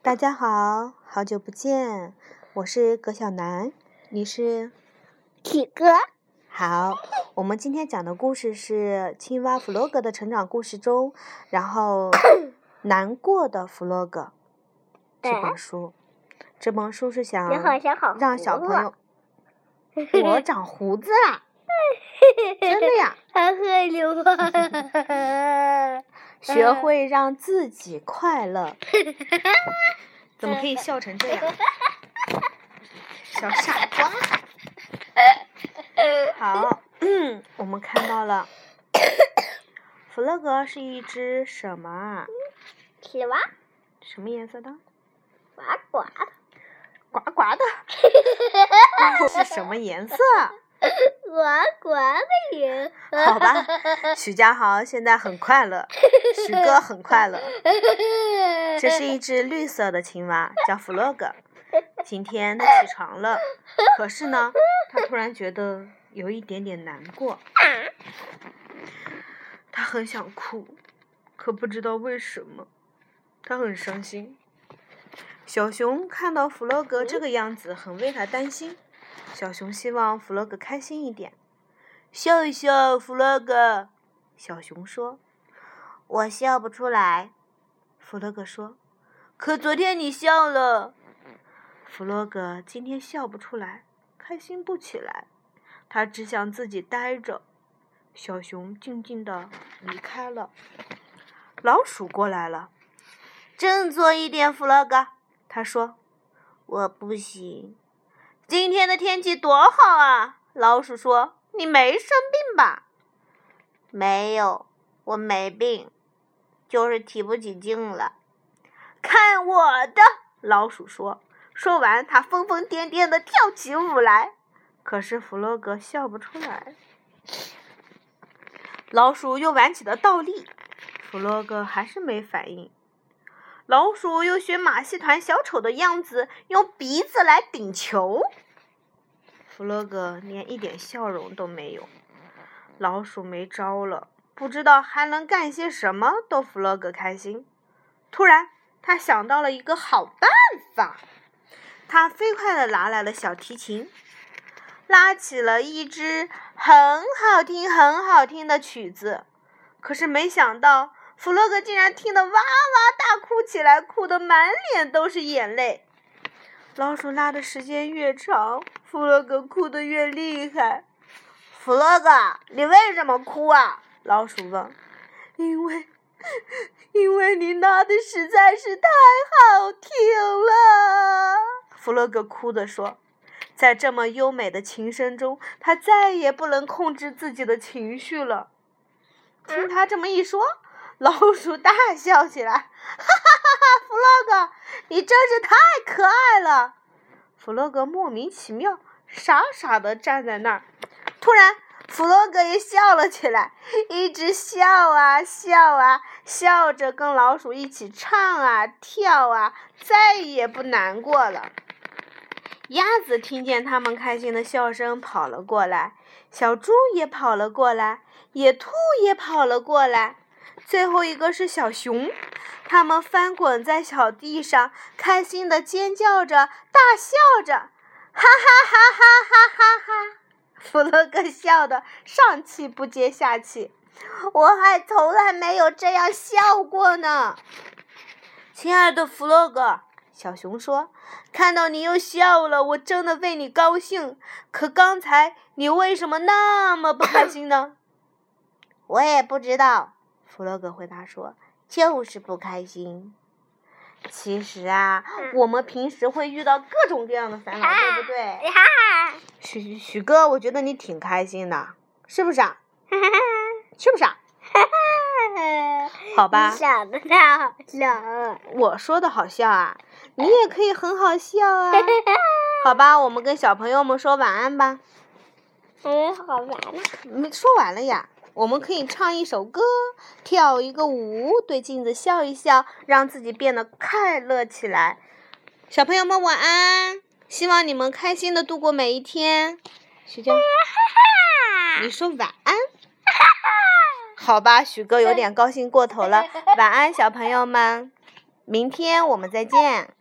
大家好，好久不见，我是葛小楠，你是？体哥。好，我们今天讲的故事是青蛙弗洛格的成长故事中，然后 难过的弗洛格这本书，这本书是想让小朋友，我长胡子啦，真的呀，还会流汗，学会让自己快乐，怎么可以笑成这样，小傻瓜。好，我们看到了，弗洛格是一只什么啊？青蛙。什么颜色的？呱呱的。呱呱的。是什么颜色？呱呱的颜色。好吧，许家豪现在很快乐，许哥很快乐。这是一只绿色的青蛙，叫弗洛格。今天他起床了，可是呢，他突然觉得有一点点难过。他很想哭，可不知道为什么，他很伤心。小熊看到弗洛格这个样子，很为他担心。小熊希望弗洛格开心一点，笑一笑，弗洛格。小熊说：“我笑不出来。”弗洛格说：“可昨天你笑了。”弗洛格今天笑不出来，开心不起来，他只想自己待着。小熊静静的离开了。老鼠过来了，振作一点，弗洛格，他说：“我不行。”今天的天气多好啊！老鼠说：“你没生病吧？”“没有，我没病，就是提不起劲了。”“看我的！”老鼠说。说完，他疯疯癫癫的跳起舞来。可是弗洛格笑不出来。老鼠又玩起了倒立，弗洛格还是没反应。老鼠又学马戏团小丑的样子，用鼻子来顶球。弗洛格连一点笑容都没有。老鼠没招了，不知道还能干些什么逗弗洛格开心。突然，他想到了一个好办法。他飞快地拿来了小提琴，拉起了一支很好听、很好听的曲子。可是没想到，弗洛格竟然听得哇哇大哭起来，哭得满脸都是眼泪。老鼠拉的时间越长，弗洛格哭得越厉害。弗洛格，你为什么哭啊？老鼠问。因为，因为你拉的实在是太好听了。弗洛格哭着说：“在这么优美的琴声中，他再也不能控制自己的情绪了。”听他这么一说，老鼠大笑起来：“哈 哈！弗洛格，你真是太可爱了！”弗洛格莫名其妙，傻傻的站在那儿。突然，弗洛格也笑了起来，一直笑啊笑啊，笑着跟老鼠一起唱啊跳啊，再也不难过了。鸭子听见他们开心的笑声，跑了过来；小猪也跑了过来，野兔也跑了过来。最后一个是小熊，它们翻滚在小地上，开心的尖叫着，大笑着，哈哈哈哈哈哈哈！弗洛格笑得上气不接下气，我还从来没有这样笑过呢。亲爱的弗洛格。小熊说：“看到你又笑了，我真的为你高兴。可刚才你为什么那么不开心呢？” 我也不知道。弗洛格回答说：“就是不开心。其实啊，我们平时会遇到各种各样的烦恼，对不对？”许许哥，我觉得你挺开心的，是不是啊？是不是啊？好吧。想的太好笑。我说的好笑啊。你也可以很好笑啊，好吧，我们跟小朋友们说晚安吧。嗯，好完了。没说完了呀，我们可以唱一首歌，跳一个舞，对镜子笑一笑，让自己变得快乐起来。小朋友们晚安，希望你们开心的度过每一天。徐江，你说晚安。好吧，许哥有点高兴过头了。晚安，小朋友们。明天我们再见。